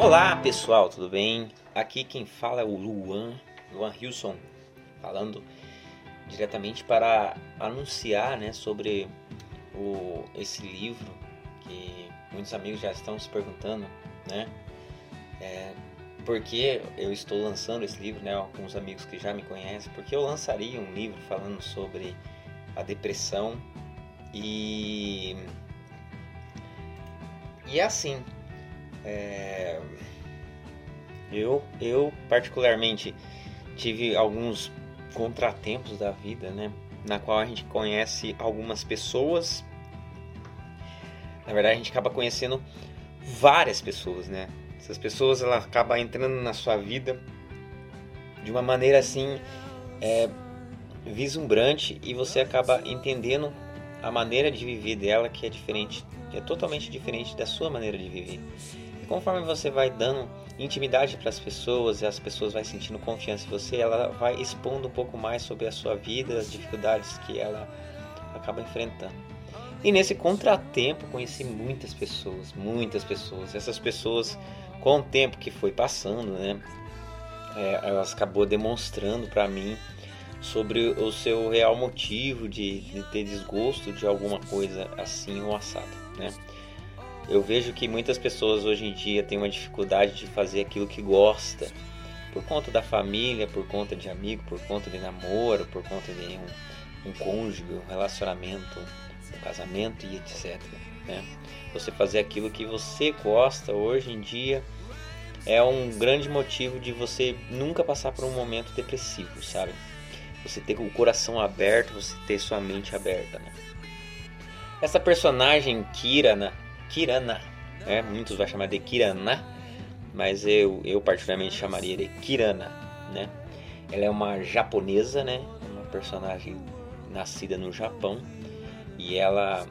Olá pessoal, tudo bem? Aqui quem fala é o Luan, Luan Hilson, falando diretamente para anunciar né, sobre o, esse livro que muitos amigos já estão se perguntando, né? É, por que eu estou lançando esse livro, né? Alguns amigos que já me conhecem, porque eu lançaria um livro falando sobre a depressão e e é assim. É, eu, eu particularmente tive alguns contratempos da vida, né? Na qual a gente conhece algumas pessoas. Na verdade, a gente acaba conhecendo várias pessoas, né? Essas pessoas ela acaba entrando na sua vida de uma maneira assim é, vislumbrante e você acaba entendendo a maneira de viver dela que é diferente, que é totalmente diferente da sua maneira de viver. Conforme você vai dando intimidade para as pessoas e as pessoas vai sentindo confiança em você, ela vai expondo um pouco mais sobre a sua vida, as dificuldades que ela acaba enfrentando. E nesse contratempo conheci muitas pessoas, muitas pessoas. Essas pessoas, com o tempo que foi passando, né, é, elas acabou demonstrando para mim sobre o seu real motivo de, de, ter desgosto de alguma coisa assim ou assado, né? Eu vejo que muitas pessoas hoje em dia têm uma dificuldade de fazer aquilo que gosta, por conta da família, por conta de amigo, por conta de namoro, por conta de um, um cônjuge, um relacionamento, um casamento e etc. Né? Você fazer aquilo que você gosta hoje em dia é um grande motivo de você nunca passar por um momento depressivo, sabe? Você ter o coração aberto, você ter sua mente aberta, né? Essa personagem Kirana, Kirana, né? Muitos vão chamar de Kirana, mas eu, eu particularmente chamaria de Kirana, né? Ela é uma japonesa, né? Uma personagem nascida no Japão e ela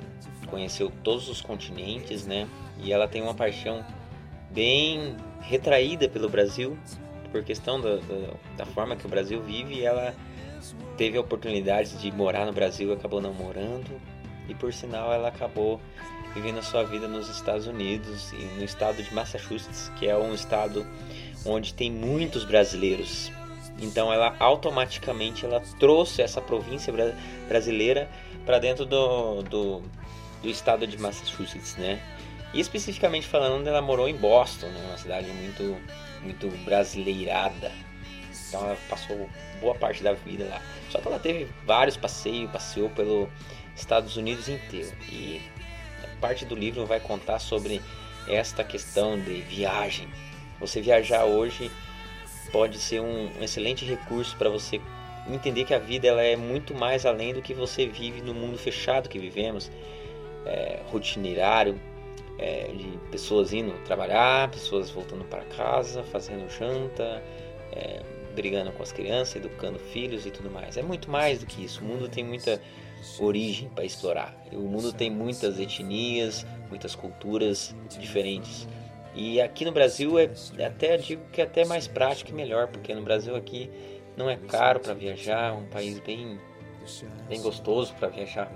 conheceu todos os continentes, né? E ela tem uma paixão bem retraída pelo Brasil por questão da, da, da forma que o Brasil vive. Ela teve a oportunidade de morar no Brasil, acabou não morando e por sinal ela acabou vivendo a sua vida nos Estados Unidos e no estado de Massachusetts, que é um estado onde tem muitos brasileiros. Então ela automaticamente ela trouxe essa província brasileira para dentro do, do, do, estado de Massachusetts, né? E especificamente falando, ela morou em Boston, né? uma cidade muito muito brasileirada, então ela passou boa parte da vida lá. Só que ela teve vários passeios, passeou pelo Estados Unidos inteiro. E parte do livro vai contar sobre esta questão de viagem. Você viajar hoje pode ser um, excelente recurso para você entender que a vida ela é muito mais além do que você vive no mundo fechado que vivemos, é, é, de pessoas indo trabalhar, pessoas voltando para casa, fazendo janta, é, brigando com as crianças, educando filhos e tudo mais. É muito mais do que isso. O mundo tem muita origem para explorar. O mundo tem muitas etnias, muitas culturas diferentes. E aqui no Brasil é até digo que é até mais prático e melhor, porque no Brasil aqui não é caro para viajar, é um país bem bem gostoso para viajar.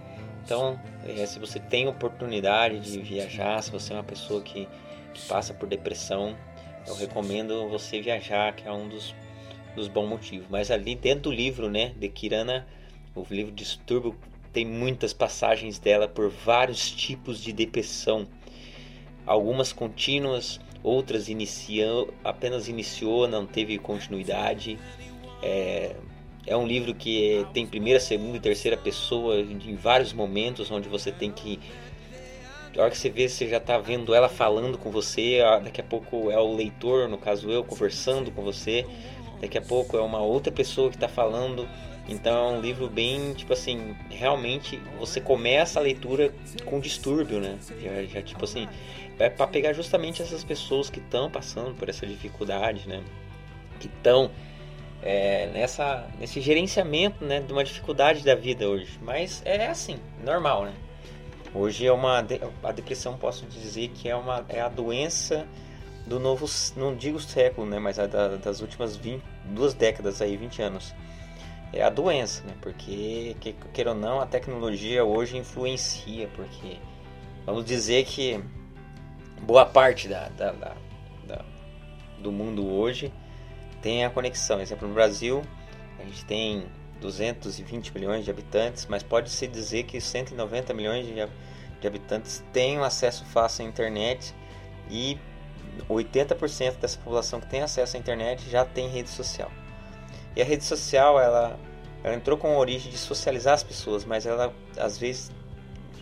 Então, é, se você tem oportunidade de viajar, se você é uma pessoa que, que passa por depressão, eu recomendo você viajar, que é um dos dos bons motivos. Mas ali dentro do livro, né, de Kirana, o livro Distúrbio tem muitas passagens dela por vários tipos de depressão. Algumas contínuas, outras iniciou, apenas iniciou, não teve continuidade. É, é um livro que tem primeira, segunda e terceira pessoa em vários momentos onde você tem que a hora que você vê, você já está vendo ela falando com você, daqui a pouco é o leitor, no caso eu, conversando com você daqui a pouco é uma outra pessoa que está falando. Então é um livro bem, tipo assim, realmente você começa a leitura com distúrbio, né? Já, já tipo assim, é para pegar justamente essas pessoas que estão passando por essa dificuldade, né? Que estão é, nessa, nesse gerenciamento, né, de uma dificuldade da vida hoje. Mas é assim, normal, né? Hoje é uma a depressão posso dizer que é uma é a doença do novo, não digo século, né, mas a da, das últimas 20, duas décadas aí, 20 anos. É a doença, né? Porque, que, queira ou não, a tecnologia hoje influencia, porque vamos dizer que boa parte da, da, da, da do mundo hoje tem a conexão. Exemplo, no Brasil, a gente tem 220 milhões de habitantes, mas pode-se dizer que 190 milhões de, de habitantes têm acesso fácil à internet e 80% dessa população que tem acesso à internet já tem rede social. E a rede social, ela, ela entrou com a origem de socializar as pessoas, mas ela, às vezes,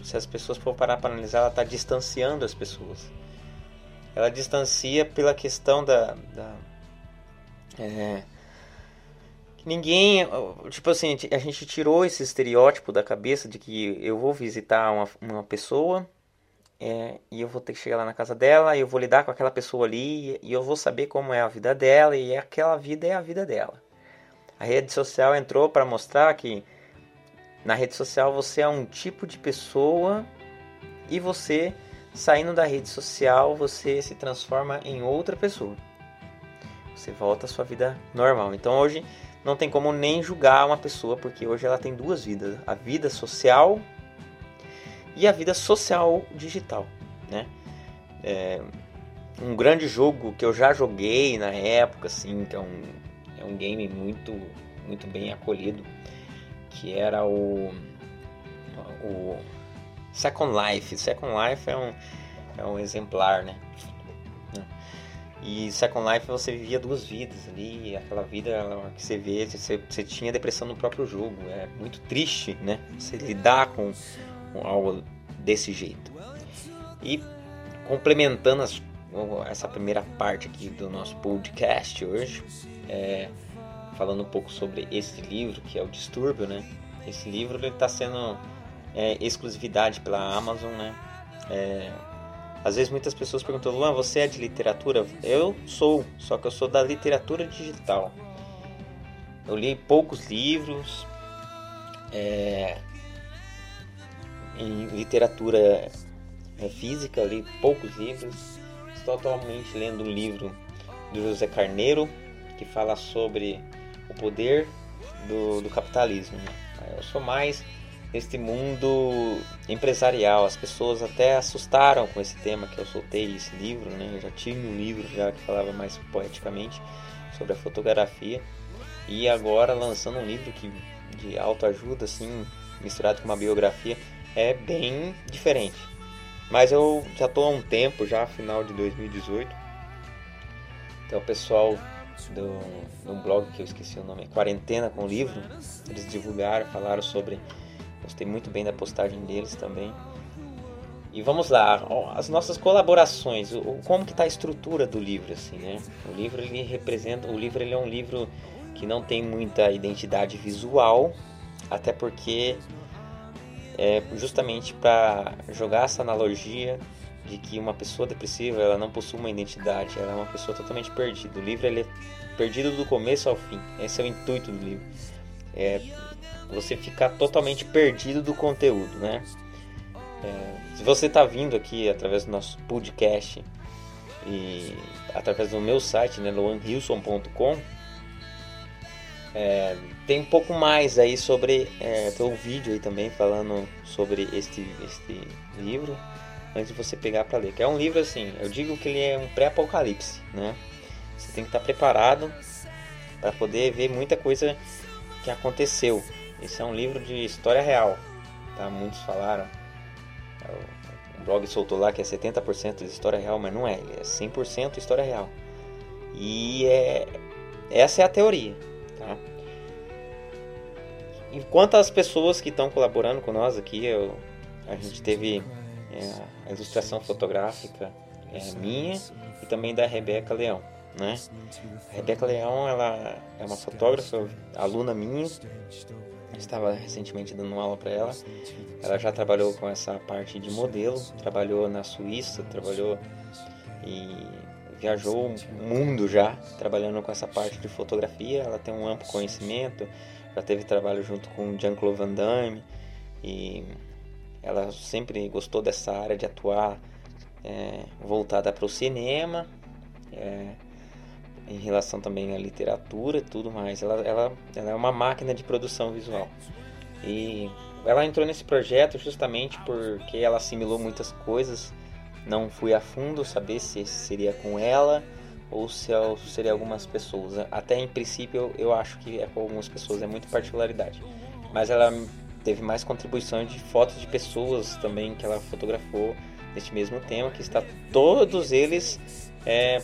se as pessoas for parar para analisar, ela está distanciando as pessoas. Ela distancia pela questão da... da é, ninguém, tipo assim, a gente tirou esse estereótipo da cabeça de que eu vou visitar uma, uma pessoa é, e eu vou ter que chegar lá na casa dela, e eu vou lidar com aquela pessoa ali, e eu vou saber como é a vida dela, e aquela vida é a vida dela. A rede social entrou para mostrar que na rede social você é um tipo de pessoa e você saindo da rede social você se transforma em outra pessoa. Você volta à sua vida normal. Então hoje não tem como nem julgar uma pessoa porque hoje ela tem duas vidas, a vida social e a vida social digital, né? É, um grande jogo que eu já joguei na época, assim, que é um, é um game muito, muito bem acolhido, que era o, o Second Life. Second Life é um, é um exemplar, né? E Second Life você vivia duas vidas ali, aquela vida que você vê, você, você tinha depressão no próprio jogo. É muito triste, né? Você lidar com algo desse jeito. E complementando as, essa primeira parte aqui do nosso podcast hoje, é, falando um pouco sobre esse livro que é o Distúrbio, né? Esse livro está sendo é, exclusividade pela Amazon, né? É, às vezes muitas pessoas perguntam, Luan, você é de literatura? Eu sou, só que eu sou da literatura digital. Eu li poucos livros, é, em literatura é, física, li poucos livros. Estou atualmente lendo um livro do José Carneiro que fala sobre o poder do, do capitalismo. Né? Eu sou mais neste mundo empresarial. As pessoas até assustaram com esse tema que eu soltei esse livro, né? Eu já tinha um livro já que falava mais poeticamente sobre a fotografia e agora lançando um livro que de autoajuda assim, misturado com uma biografia, é bem diferente. Mas eu já estou há um tempo, já final de 2018. Então pessoal do, do blog que eu esqueci o nome, Quarentena com Livro, eles divulgaram, falaram sobre. Gostei muito bem da postagem deles também. E vamos lá, as nossas colaborações, como que está a estrutura do livro assim, né? O livro ele representa, o livro ele é um livro que não tem muita identidade visual, até porque é justamente para jogar essa analogia de que uma pessoa depressiva ela não possui uma identidade, ela é uma pessoa totalmente perdida. O livro ele é perdido do começo ao fim. Esse é o intuito do livro. É você ficar totalmente perdido do conteúdo, né? É, se você está vindo aqui através do nosso podcast e através do meu site, né, luanhilson.com, é, tem um pouco mais aí sobre. É, tem um vídeo aí também falando sobre este, este livro antes de você pegar para ler. Que é um livro assim, eu digo que ele é um pré-apocalipse, né? Você tem que estar tá preparado para poder ver muita coisa que aconteceu. Esse é um livro de história real, tá? Muitos falaram. O blog soltou lá que é 70% de história real, mas não é, ele é 100% história real. E é, essa é a teoria. Tá? Enquanto as pessoas que estão colaborando com nós aqui, eu, a gente teve é, a ilustração fotográfica é, minha e também da Rebeca Leão. Né? A Rebeca Leão ela é uma fotógrafa, aluna minha, estava recentemente dando aula para ela. Ela já trabalhou com essa parte de modelo, trabalhou na Suíça, trabalhou e viajou o mundo já trabalhando com essa parte de fotografia. Ela tem um amplo conhecimento, já teve trabalho junto com Jean-Claude Van Damme e ela sempre gostou dessa área de atuar é, voltada para o cinema, é, em relação também à literatura e tudo mais. Ela, ela, ela é uma máquina de produção visual. E ela entrou nesse projeto justamente porque ela assimilou muitas coisas não fui a fundo saber se seria com ela ou se seria algumas pessoas. Até em princípio eu, eu acho que é com algumas pessoas, é muito particularidade. Mas ela teve mais contribuições de fotos de pessoas também que ela fotografou neste mesmo tema, que está todos eles é,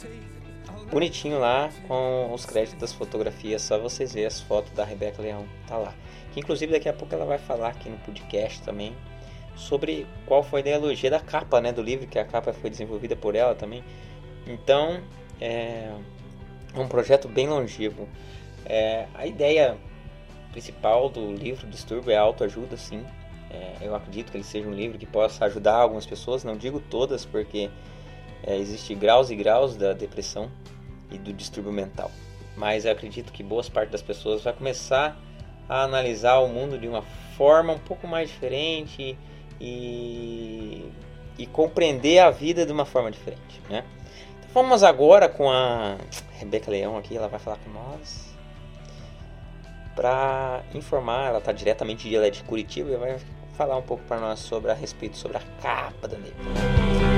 bonitinho lá com os créditos das fotografias, só vocês verem as fotos da Rebeca Leão, tá lá. Que inclusive daqui a pouco ela vai falar aqui no podcast também sobre qual foi a ideologia da capa, né, do livro, que a capa foi desenvolvida por ela também. Então, é um projeto bem longevo. É, a ideia principal do livro Distúrbio é autoajuda, sim. É, eu acredito que ele seja um livro que possa ajudar algumas pessoas, não digo todas, porque é, existe graus e graus da depressão e do distúrbio mental. Mas eu acredito que boas partes das pessoas vai começar a analisar o mundo de uma forma um pouco mais diferente e, e compreender a vida de uma forma diferente, né? Então vamos agora com a Rebeca Leão aqui, ela vai falar com nós para informar, ela está diretamente é de Curitiba e vai falar um pouco para nós sobre a respeito sobre a capa da livro.